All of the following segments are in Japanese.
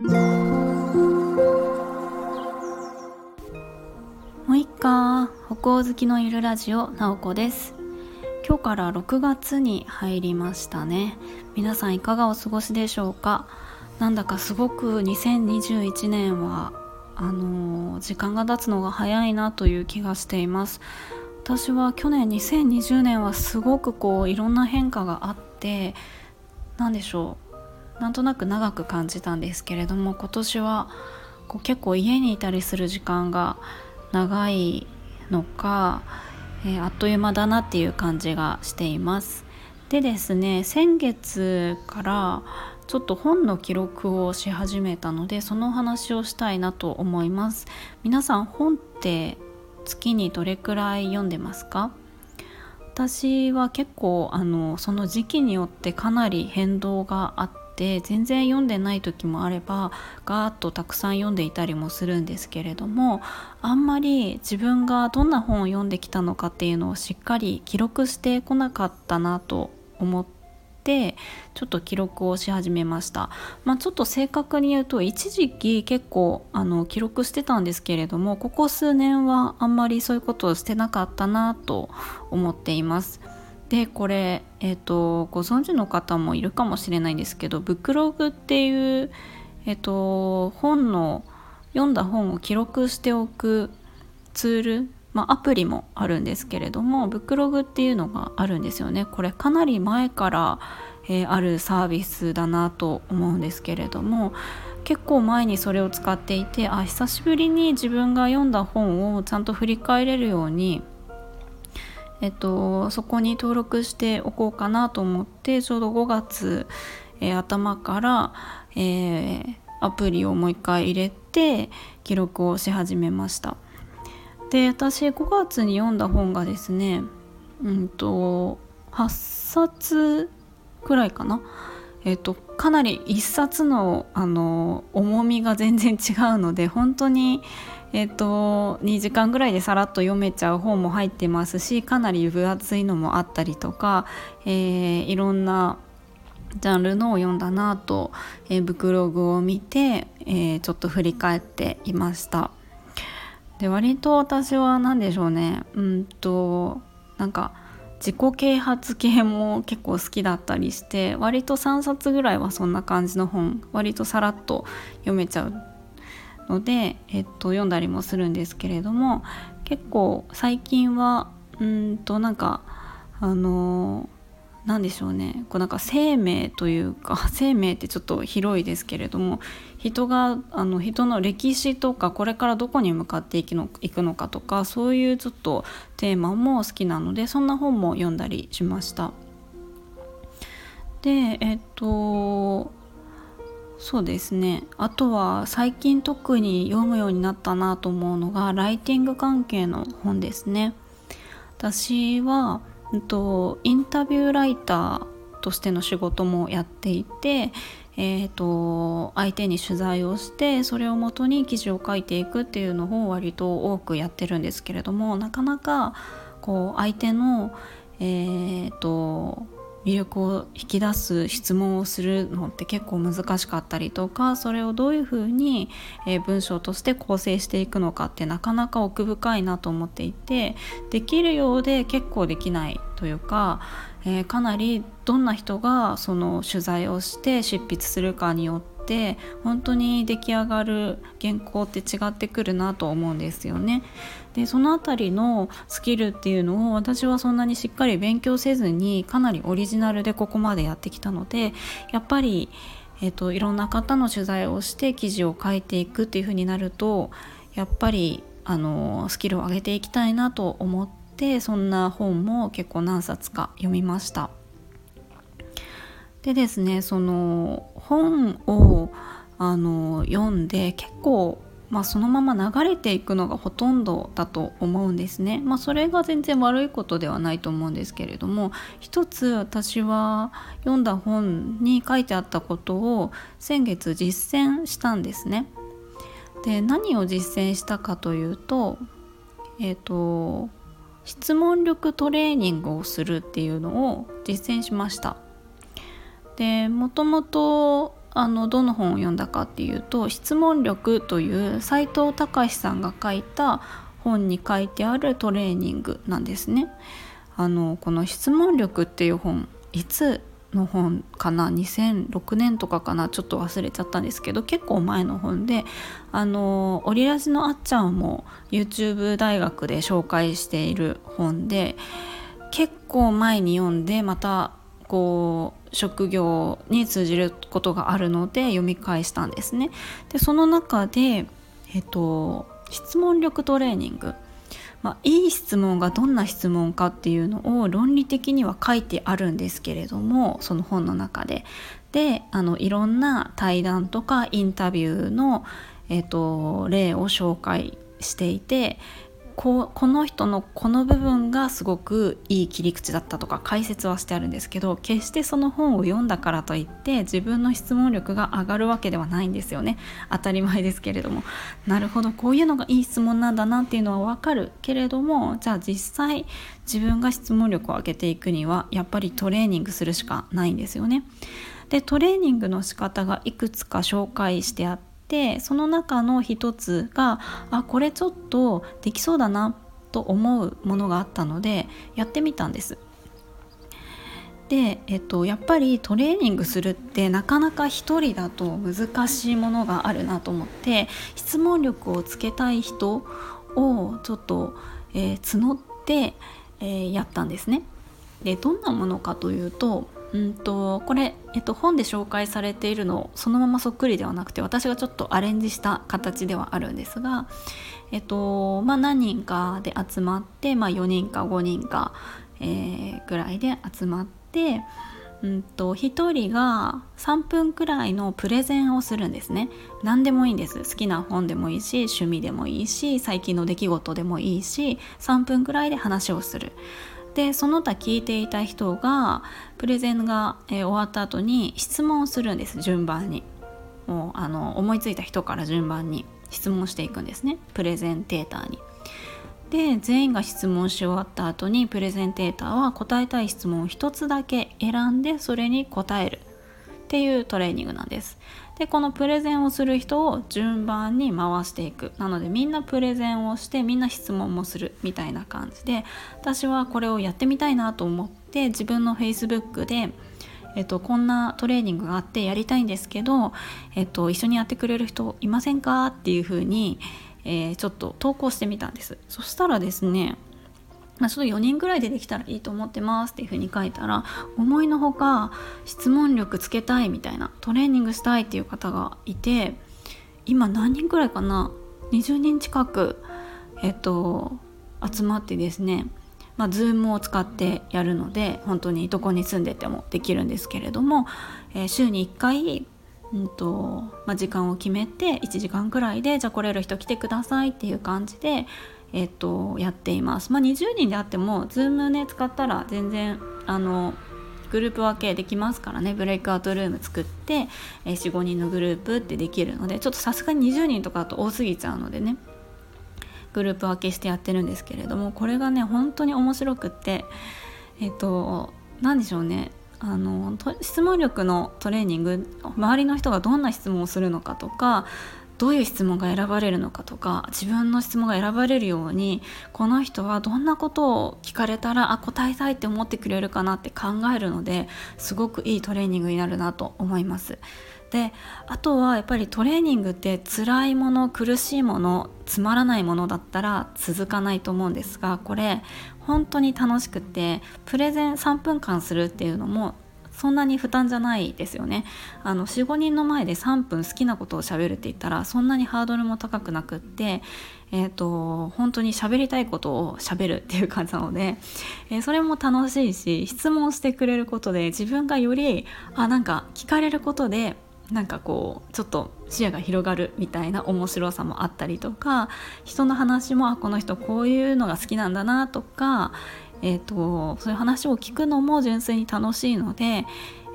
もういっか北欧好きのゆるラジオなおこです。今日から6月に入りましたね。皆さんいかがお過ごしでしょうか？なんだかすごく2021年はあのー、時間が経つのが早いなという気がしています。私は去年2020年はすごくこういろんな変化があって何でしょう？なんとなく長く感じたんですけれども今年はこう結構家にいたりする時間が長いのか、えー、あっという間だなっていう感じがしています。でですね先月からちょっと本の記録をし始めたのでその話をしたいなと思います。皆さん本って月にどれくらい読んでますか？私は結構あのその時期によってかなり変動があって全然読んでない時もあればガーッとたくさん読んでいたりもするんですけれどもあんまり自分がどんな本を読んできたのかっていうのをしっかり記録してこなかったなと思っててちょっと記録をし始めました、まあ、ちょっと正確に言うと一時期結構あの記録してたんですけれどもここ数年はあんまりそういうことをしてなかったなと思っています。でこれ、えーと、ご存知の方もいるかもしれないんですけどブックログっていう、えーと本の読んだ本を記録しておくツールまあ、アプリもあるんですけれどもブックログっていうのがあるんですよね。これかなり前から、えー、あるサービスだなと思うんですけれども結構前にそれを使っていてあ久しぶりに自分が読んだ本をちゃんと振り返れるようにえっと、そこに登録しておこうかなと思ってちょうど5月、えー、頭から、えー、アプリをもう一回入れて記録をし始めました。で私5月に読んだ本がですねうんと8冊くらいかなえっとかなり1冊のあの重みが全然違うので本当にえっと2時間ぐらいでさらっと読めちゃう本も入ってますしかなり分厚いのもあったりとか、えー、いろんなジャンルのを読んだなと、えー、ブクログを見て、えー、ちょっと振り返っていました。で割と私は何でしょうねうんとなんか自己啓発系も結構好きだったりして割と3冊ぐらいはそんな感じの本割とさらっと読めちゃうので、えっと、読んだりもするんですけれども結構最近はうんとなんかあの何でしょうねこうなんか生命というか 生命ってちょっと広いですけれども人があの人の歴史とかこれからどこに向かっていくのいくのかとかそういうちょっとテーマも好きなのでそんな本も読んだりしました。でえっとそうですねあとは最近特に読むようになったなと思うのがライティング関係の本ですね。私はとインタビューライターとしての仕事もやっていて、えーと、相手に取材をしてそれをもとに記事を書いていくっていうのを割と多くやってるんですけれどもなかなかこう相手の、えーと魅力を引き出す質問をするのって結構難しかったりとかそれをどういうふうに、文章として構成していくのかってなかなか奥深いなと思っていてできるようで結構できないというか、えー、かなりどんな人がその取材をして執筆するかによって本当に出来上がる原稿って違ってくるなと思うんですよね。でその辺りのスキルっていうのを私はそんなにしっかり勉強せずにかなりオリジナルでここまでやってきたのでやっぱり、えーと、いろんな方の取材をして記事を書いていくっていう風になるとやっぱりあのスキルを上げていきたいなと思ってそんな本も結構何冊か読みました。でですねその本をあの読んで結構、まあ、そのまま流れていくのがほとんどだと思うんですね。まあ、それが全然悪いことではないと思うんですけれども一つ私は読んだ本に書いてあったことを先月実践したんですね。で何を実践したかというとえっ、ー、と質問力トレーニングをするっていうのを実践しました。でもともとあのどの本を読んだかっていうと「質問力」という斎藤隆さんが書いた本に書いてあるトレーニングなんですね。あのこの「質問力」っていう本いつの本かな？2006年とかかな？ちょっと忘れちゃったんですけど結構前の本であのオリラジのあっちゃんも YouTube 大学で紹介している本で結構前に読んでまたこう職業に通じることがあるので読み返したんですね。でその中で、えっと、質問力トレーニングまあ、いい質問がどんな質問かっていうのを論理的には書いてあるんですけれどもその本の中で。であのいろんな対談とかインタビューの、えーと例を紹介していてここの人のこの部分がすごくいい切り口だったとか解説はしてあるんですけど決してその本を読んだからといって自分の質問力が上がるわけではないんですよね。当たり前ですけれども。なるほど。こういうのがいい質問なんだなっていうのは分かるけれどもじゃあ実際自分が質問力を上げていくにはやっぱりトレーニングするしかないんですよね。でトレーニングの仕方がいくつか紹介してあってその中の一つがあこれちょっとできそうだなと思うものがあったのでやってみたんです。で、えっと、やっぱりトレーニングするってなかなか一人だと難しいものがあるなと思って質問力をつけたい人をちょっと、えー、募って、えー、やったんですね。でどんなものかというとんとこれ、えっと、本で紹介されているのそのままそっくりではなくて私がちょっとアレンジした形ではあるんですが、えっとまあ、何人かで集まって、まあ、4人か5人か、えー、ぐらいで集まって、うんと、1人が3分くらいのプレゼンをするんですね何でもいいんです好きな本でもいいし趣味でもいいし最近の出来事でもいいし3分くらいで話をする。でその他聞いていた人がプレゼンが、えー、終わった後に質問するんです順番にもうあの思いついた人から順番に質問していくんですねプレゼンテーターに。で全員が質問し終わった後にプレゼンテーターは答えたい質問を1つだけ選んでそれに答えるっていうトレーニングなんです。でこのプレゼンをする人を順番に回していく。なのでみんなプレゼンをしてみんな質問もするみたいな感じで私はこれをやってみたいなと思って自分の Facebook でえっと、こんなトレーニングがあってやりたいんですけど、えっと、一緒にやってくれる人いませんか？っていうふうに、えー、ちょっと投稿してみたんです。そしたらですねまあ、ちょっと4人ぐらいでできたらいいと思ってますっていうふうに書いたら思いのほか質問力つけたいみたいなトレーニングしたいっていう方がいて今何人ぐらいかな20人近くえっと集まってですねまあ、Zoom を使ってやるので本当にどこに住んでてもできるんですけれども、えー、週に1回、うんとまあ、時間を決めて1時間くらいでじゃあ来れる人来てくださいっていう感じでえっと、やっています。まあ、20人であっても Zoom ね使ったら全然あのグループ分けできますからね。ブレイクアウトルーム作って、えー、45人のグループってできるのでちょっとさすがに20人とかだと多すぎちゃうのでね。グループ分けしてやってるんですけれどもこれがね本当に面白くってえっ、と何でしょうね。あの質問力のトレーニング周りの人がどんな質問をするのかとかどういう質問が選ばれるのかとか自分の質問が選ばれるようにこの人はどんなことを聞かれたらあ答えたいって思ってくれるかなって考えるのですごくいいトレーニングになるなと思います。であとはやっぱりトレーニングって辛いもの苦しいものつまらないものだったら続かないと思うんですがこれ本当に楽しくてプレゼン3分間するっていうのもそんなに負担じゃないですよね。あの45人の前で3分好きなことをしゃべるって言ったらそんなにハードルも高くなくってえーと、本当に喋りたいことをしゃべるっていう感じなので、えー、それも楽しいし質問してくれることで自分がよりあなんか聞かれることでなんかこうちょっと視野が広がるみたいな面白さもあったりとか人の話もあこの人こういうのが好きなんだなとか、えーと、そういう話を聞くのも純粋に楽しいので、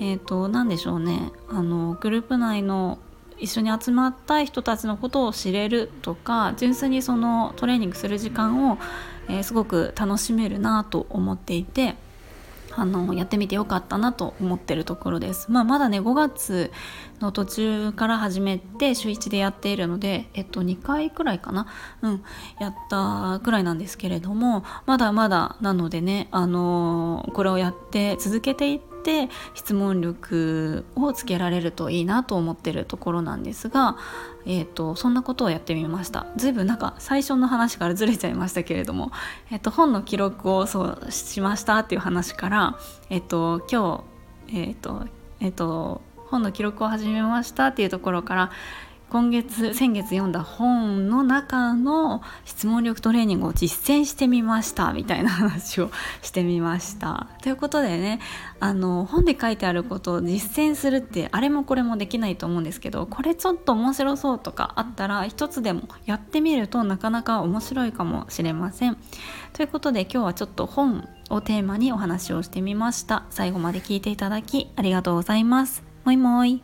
えーと、何でしょうね。あのグループ内の一緒に集まった人たちのことを知れるとか純粋にそのトレーニングする時間を、えー、すごく楽しめるなと思っていてあのやってみてよかったなと思ってるところです。まあ、まだね5月の途中から始めて週1でやっているので、えっと、2回くらいかな、うん、やったくらいなんですけれどもまだまだなのでね、あのこれをやって続けていって質問力をつけられるといいなと思ってるところなんですが、えーと、そんなことをやってみました。随分なんか最初の話からずれちゃいましたけれども、えーと、本の記録をそうしましたっていう話から、えーと、今日、えーとえー、と本の記録を始めましたっていうところから今月先月読んだ本の中の質問力トレーニングを実践してみましたみたいな話をしてみました。ということでねあの本で書いてあることを実践するってあれもこれもできないと思うんですけどこれちょっと面白そうとかあったら一つでもやってみるとなかなか面白いかもしれません。ということで今日はちょっと本をテーマにお話をしてみました。最後まで聞いていただきありがとうございます。もいもい。